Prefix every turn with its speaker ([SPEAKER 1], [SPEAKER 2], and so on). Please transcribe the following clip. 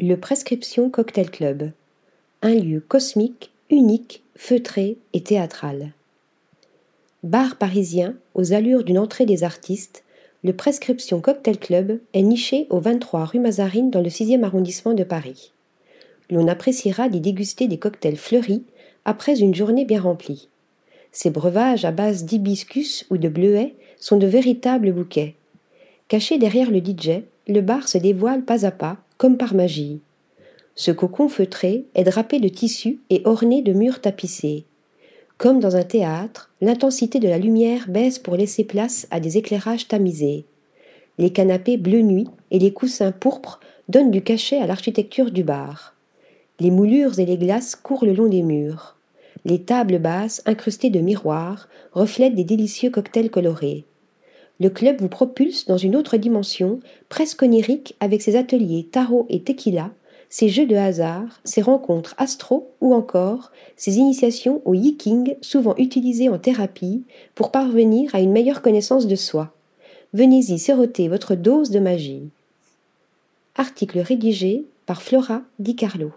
[SPEAKER 1] Le Prescription Cocktail Club. Un lieu cosmique, unique, feutré et théâtral. Bar parisien, aux allures d'une entrée des artistes, le Prescription Cocktail Club est niché au 23 rue Mazarine dans le 6e arrondissement de Paris. L'on appréciera d'y déguster des cocktails fleuris après une journée bien remplie. Ces breuvages à base d'hibiscus ou de bleuets sont de véritables bouquets. Caché derrière le DJ, le bar se dévoile pas à pas, par magie. Ce cocon feutré est drapé de tissu et orné de murs tapissés. Comme dans un théâtre, l'intensité de la lumière baisse pour laisser place à des éclairages tamisés. Les canapés bleu nuit et les coussins pourpres donnent du cachet à l'architecture du bar. Les moulures et les glaces courent le long des murs. Les tables basses, incrustées de miroirs, reflètent des délicieux cocktails colorés. Le club vous propulse dans une autre dimension, presque onirique, avec ses ateliers tarot et tequila, ses jeux de hasard, ses rencontres astro ou encore ses initiations au yiking, souvent utilisées en thérapie pour parvenir à une meilleure connaissance de soi. Venez-y siroter votre dose de magie. Article rédigé par Flora Di Carlo.